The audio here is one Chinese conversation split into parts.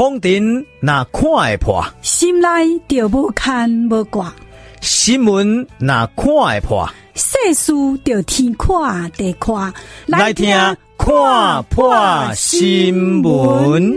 风尘那看会破，心内就无牵无挂；新闻那看会破，世事就天看地看。来听看破新闻。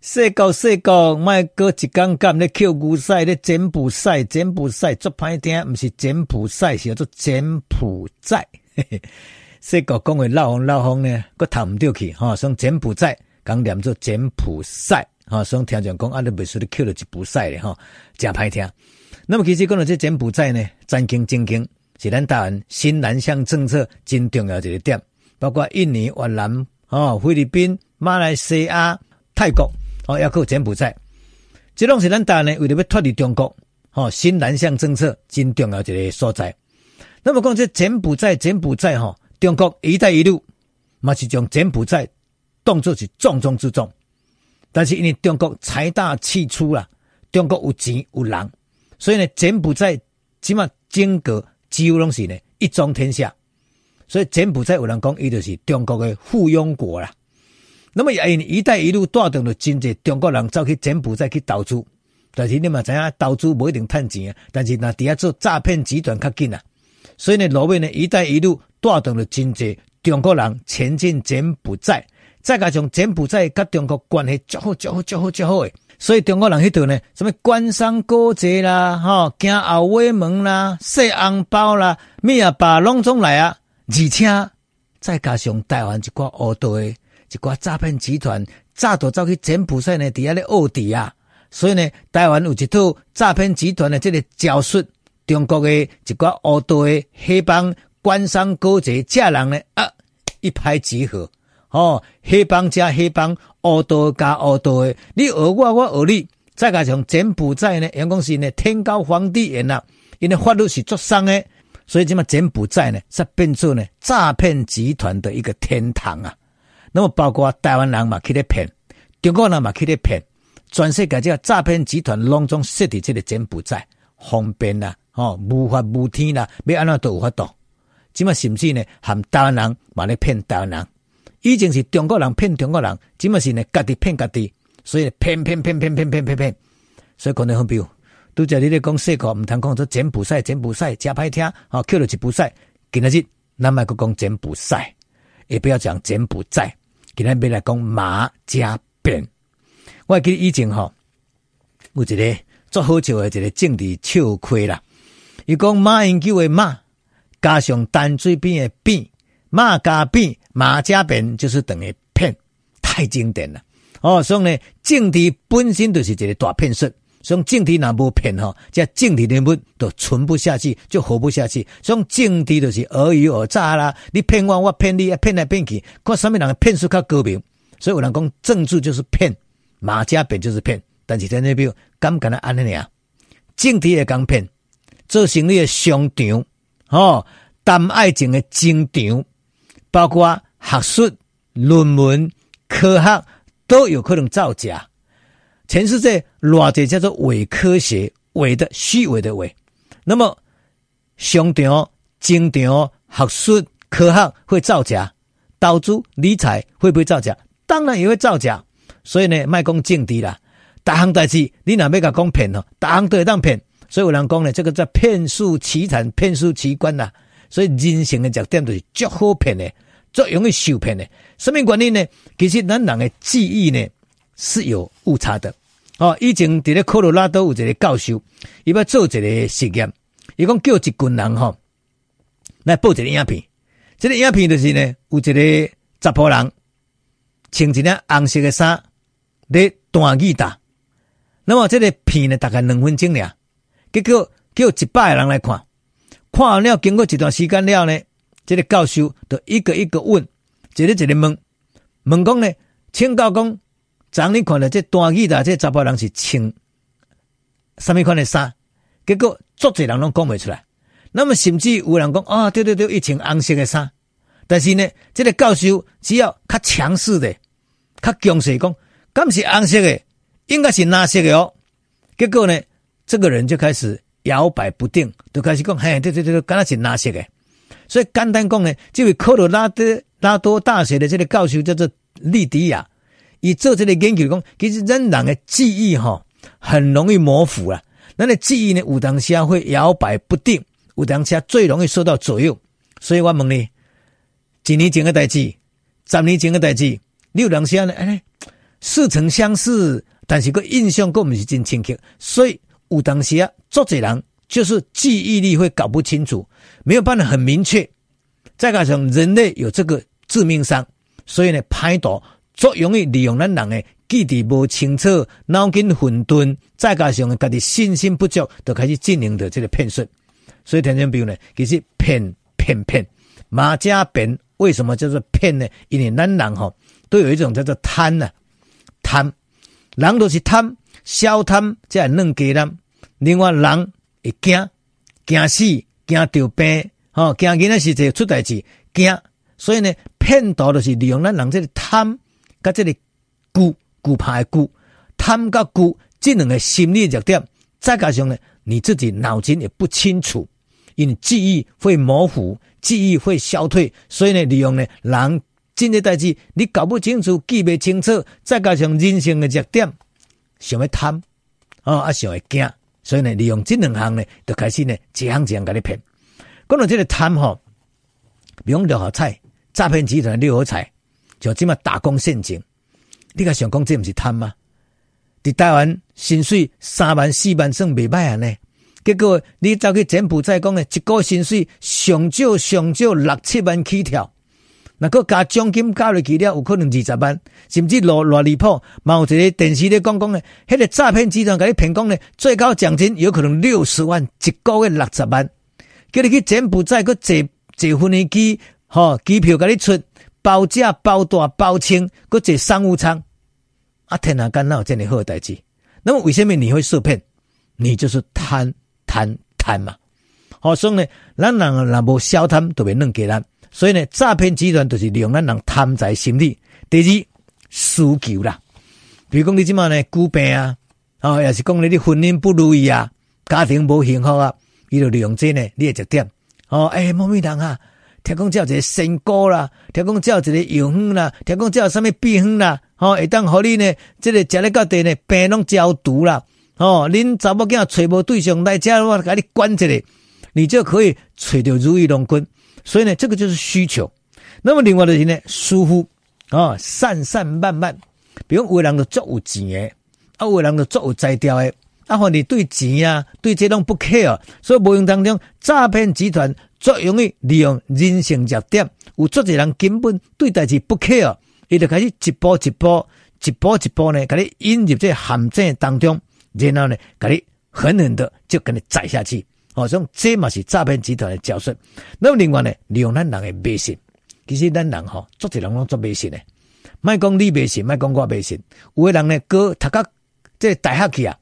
说到说到，卖搁一讲讲咧，扣牛赛咧，柬埔寨，柬埔寨做歹听，毋是柬埔寨，是叫做柬埔寨。说到讲话老风老风呢，搁读毋对去吼，像柬埔寨。讲念做柬埔寨，哈，所以听讲讲啊，你袂输你扣了一埔寨咧，哈，真歹听。那么其实讲到这柬埔寨呢，战经正经是咱台湾新南向政策真重要一个点，包括印尼、越南、哦菲律宾、马来西亚、泰国，哦，还有柬埔寨，这拢是咱台湾呢为了要脱离中国，哦，新南向政策真重要一个所在。那么讲这柬埔寨，柬埔寨哈，中国一带一路嘛是将柬埔寨。动作是重中之重，但是因为中国财大气粗啦，中国有钱有人，所以呢，柬埔寨起码整个几乎拢是呢一中天下，所以柬埔寨有人讲伊就是中国的附庸国啦。那么也一带一路带动了真济中国人走去柬埔寨去投资，但是你嘛知影投资不一定赚钱啊，但是那底下做诈骗集团较紧啊，所以呢，路面呢一带一路带动了真济中国人前进柬埔寨。再加上柬埔寨甲中国关系足好、足好、足好、足好诶，所以中国人迄度呢，什么官商勾结啦，吼，行后尾门啦，塞红包啦，咩啊，把拢总来啊，而且再加上台湾一寡黑道诶，一寡诈骗集团，早都走去柬埔寨呢，底下咧卧底啊，所以呢，台湾有一套诈骗集团的这个招数，中国诶一寡黑道诶黑帮官商勾结，这人呢啊，一拍即合。哦，黑帮加黑帮，恶道加恶道诶，你讹我，我讹你，再加上柬埔寨呢，阳光是呢天高皇帝远呐，因为法律是作伤的，所以这么柬埔寨呢，才变成呢诈骗集团的一个天堂啊。那么包括台湾人嘛去咧骗，中国人嘛去咧骗，全世界这个诈骗集团拢总设伫这个柬埔寨，方便啦，哦，无法无天啦，要安怎都有法度。这么甚至呢，含台湾人嘛咧骗台湾人。以前是中国人骗中国人，今嘛是呢家己骗家己，所以骗骗骗骗骗骗骗骗，所以可能很比如，拄则你咧讲说过，毋通讲做柬埔寨柬埔寨真歹听，哦，扣了一埔寨，今仔日咱莫阁讲柬埔寨，也不要讲柬埔寨，今仔日来讲马加扁。我记得以前吼，有一个做好笑诶一个政治笑亏啦，伊讲马英九诶马加上淡水边诶边。马加扁，马加扁就是等于骗，太经典了哦。所以呢，政治本身就是一个大骗术。所以政治若无骗吼，这政治人物都存不下去，就活不下去。所以政治就是尔虞我诈啦，你骗我，我骗你，骗来骗去，看什么人骗术较高明。所以有人讲政治就是骗，马加扁就是骗。但是在那边敢敢来安尼啊？政治也讲骗，做生意的商场，哦，谈爱情的经场。包括学术、论文、科学都有可能造假。全世界偌济叫做伪科学，伪的虚伪的伪。那么商场、经常、学术、科学会造假，投资理财会不会造假？当然也会造假。所以呢，卖讲政治啦，大行代志，你哪要甲讲骗哦？大行都会当骗。所以有人讲呢，这个叫骗术奇谈，骗术奇观呐。所以人性的弱点就是足好骗的，最容易受骗的。什么原因呢？其实咱人的记忆呢是有误差的。哦，以前伫咧科罗拉多有一个教授，伊要做一个实验，伊讲叫一群人吼来报一个影片。这个影片就是呢，有一个查甫人穿一件红色的衫，咧弹吉他。那么这个片呢，大概两分钟俩，结果叫一百个人来看。看完了，经过一段时间了呢，这个教授就一个一个问，一个一个问，问讲呢，请教讲，昨你看了这单机的这查甫人是穿什么款的衫？结果足侪人拢讲不出来。那么甚至有人讲啊、对对对，一穿红色的衫。但是呢，这个教授只要较强势的、较强势讲，敢是红色的，应该是蓝色的哦。结果呢，这个人就开始。摇摆不定，就开始讲，嘿，对对对，敢若是蓝色的？所以简单讲呢，这位科罗拉多拉多大学的这个教授叫做利迪亚，伊做这个研究讲，其实咱人的记忆哈很容易模糊啊。咱的记忆呢，有当时会摇摆不定，有当时最容易受到左右。所以我问你，几年前的代志，十年前的代志，你有当时呢？哎，似曾相识，但是个印象个不是真清晰。所以有当时啊，做这人就是记忆力会搞不清楚，没有办法很明确。再加上人类有这个致命伤，所以呢，歹徒最容易利用咱人的记忆不清楚、脑筋混沌，再加上家己信心不足，就开始进行的这个骗术。所以听众朋友呢，其实骗。骗骗马家扁，为什么叫做骗呢？因为咱人吼都有一种叫做贪呢、啊，贪人都是贪，小贪才会嫩给咱。另外人会惊惊死惊得病，吼惊囡仔时就出代志惊，所以呢骗徒就是利用咱人这个贪甲这个固固派固贪甲固这两个心理弱点，再加上呢你自己脑筋也不清楚。因为记忆会模糊，记忆会消退，所以呢，利用呢人真的代志，你搞不清楚，记不清楚，再加上人性的弱点，想要贪，啊、哦，啊，想要惊，所以呢，利用这两项呢，就开始呢，一项一项给你骗。讲到这个贪吼，比如六合彩，诈骗集团六合彩，就这么打工陷阱，你敢想讲这不是贪吗？在台湾薪水三万四万算未歹啊呢？结果你走去柬埔寨讲呢，一个薪水上少上少六七万起跳，那个加奖金加落去了，有可能二十万，甚至偌偌离谱。嘛有一个电视咧讲讲咧，迄个诈骗集团甲你骗讲咧，最高奖金有可能六十万，一个月六十万。叫你去柬埔寨个坐坐飞机，吼机票甲你出，包吃包大包清，个坐商务舱。啊天哪，干哪有这么好代志？那么为什么你会受骗？你就是贪。贪贪嘛，好，所以呢，咱人若无小贪，就会弄给咱。所以呢，诈骗集团就是利用咱人贪财心理。第二，需求啦，比如讲你即马呢，骨病啊，哦，也是讲你的婚姻不如意啊，家庭无幸福啊，伊就利用这呢，你的弱点。哦，诶、欸，某某人啊，听讲叫一个仙姑啦，听讲叫一个药方啦，听讲叫什么秘方啦，哦，会当互你呢，即个食咧到底呢，病拢消毒啦。哦，恁查某囝找无对象来家，我甲你关起来，你就可以找到如意龙君。所以呢，这个就是需求。那么另外的人呢，疏忽啊，散散漫漫。比如有的人就足有钱的，啊，有的人就足有才调的。啊，或你对钱啊，对这种不 care，所以无形当中，诈骗集团最容易利用人性弱点。有足侪人根本对待是不 care，伊就开始一步一步、一步一步呢，给你引入这陷阱当中。然后呢，给你狠狠的就给你宰下去，哦，这种这嘛是诈骗集团的角色。那么另外呢，利用咱人的迷信，其实咱人吼，做这人拢做迷信的。卖讲你迷信，卖讲我迷信。有的人呢，哥读个这大学去啊，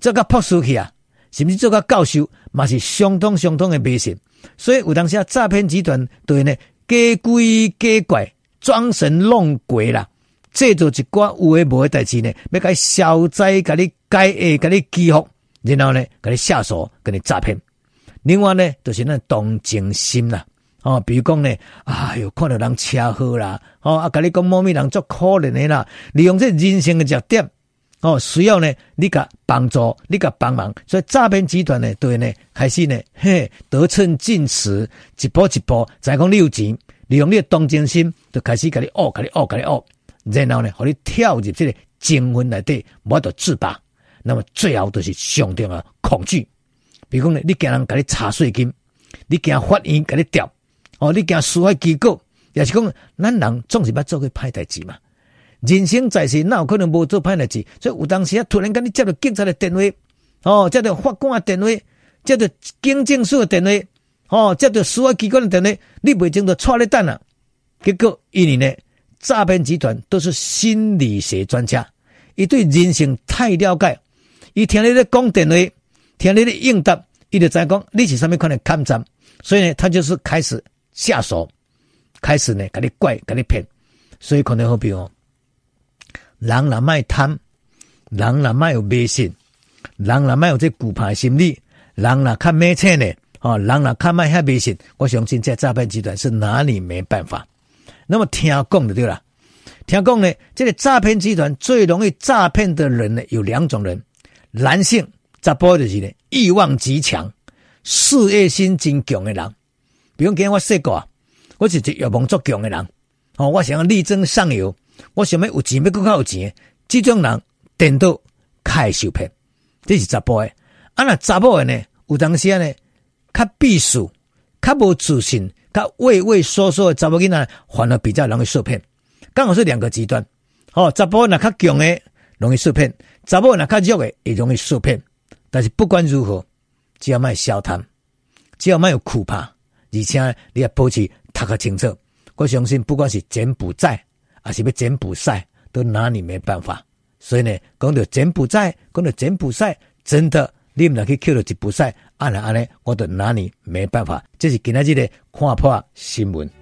做个博士去啊，甚至做个教授，嘛是相当相当的迷信。所以有当时啊，诈骗集团对呢，假鬼假怪，装神弄鬼啦。制造一寡有诶无诶代志呢，要甲消灾，甲你解厄，甲你祈福，然后呢，甲你下手，甲你诈骗。另外呢，就是那同情心啦，哦，比如讲呢，哎哟，看到人车祸啦，哦，啊，甲你讲某咪人足可怜诶啦，利用这人性诶弱点，哦，需要呢，你甲帮助，你甲帮忙，所以诈骗集团呢，对呢，开始呢，嘿，得寸进尺，一步一步，再讲你有钱，利用你诶同情心，就开始甲你恶，甲你恶，甲你恶。然后呢，和你跳入这个精魂内底，无得自拔。那么最后就是上吊啊，恐惧。比如讲，你惊人给你查税金，你惊法院给你调，哦，你惊司法机构，也是讲咱人总是要做个歹代志嘛。人生在世，哪有可能无做歹代志？所以有当时啊，突然间你接到警察的电话，哦，接到法官的电话，接到警政署的电话，哦，接到司法机关的电话，你未经得错咧等啊。结果一年呢？诈骗集团都是心理学专家，伊对人性太了解，伊听你咧讲电话，听你的应答，伊就知讲你是上面可能抗战，所以呢，他就是开始下手，开始呢，给你怪，给你骗，所以可能好比哦，人若卖贪，人若卖有迷信，人若卖有这古牌心理，人若看没钱呢，哦，人若看卖遐迷信，我相信这诈骗集团是哪里没办法。那么听讲的对啦，听讲呢，这个诈骗集团最容易诈骗的人呢，有两种人，男性查甫就是呢，欲望极强、事业心真强的人。比如今天我说过啊，我是一个欲望足强的人，哦，我想要力争上游，我想要有钱要更较有钱，这种人颠倒较会受骗，这是查甫的。啊，那查某的呢，有当时呢，较避暑、较无自信、较畏畏缩缩的查某囡仔，反而比较容易受骗。刚好是两个极端。哦，查甫那较强的容易受骗，查某那较弱的也容易受骗。但是不管如何，只要卖小贪，只要卖有苦怕。而且你要保持读个清楚，我相信不管是柬埔寨还是要柬埔寨，都拿你没办法。所以呢，讲到柬埔寨，讲到柬埔寨，真的你们俩去扣了柬埔寨，按了按呢，我都拿你没办法。这是今仔日的看破新闻。